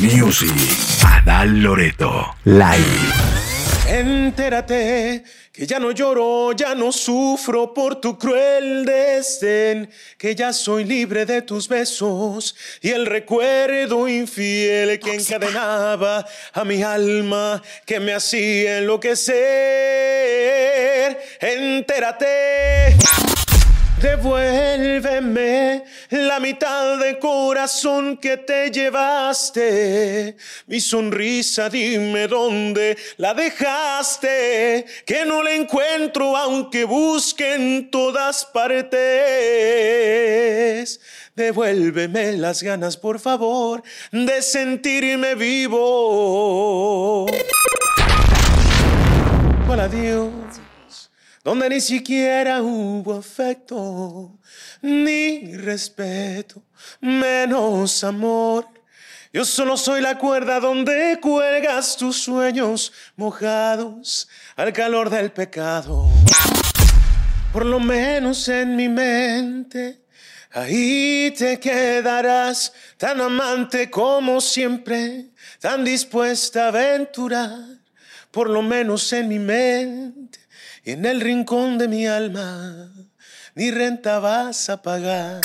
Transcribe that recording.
Music. Adal Loreto. Live. Entérate que ya no lloro, ya no sufro por tu cruel desdén, que ya soy libre de tus besos y el recuerdo infiel que encadenaba a mi alma, que me hacía enloquecer. Entérate. Devuélveme la mitad de corazón que te llevaste. Mi sonrisa, dime dónde la dejaste. Que no la encuentro aunque busque en todas partes. Devuélveme las ganas, por favor, de sentirme vivo. Hola, adiós donde ni siquiera hubo afecto, ni respeto, menos amor. Yo solo soy la cuerda donde cuelgas tus sueños mojados al calor del pecado. Por lo menos en mi mente, ahí te quedarás, tan amante como siempre, tan dispuesta a aventurar. Por lo menos en mi mente y en el rincón de mi alma ni renta vas a pagar.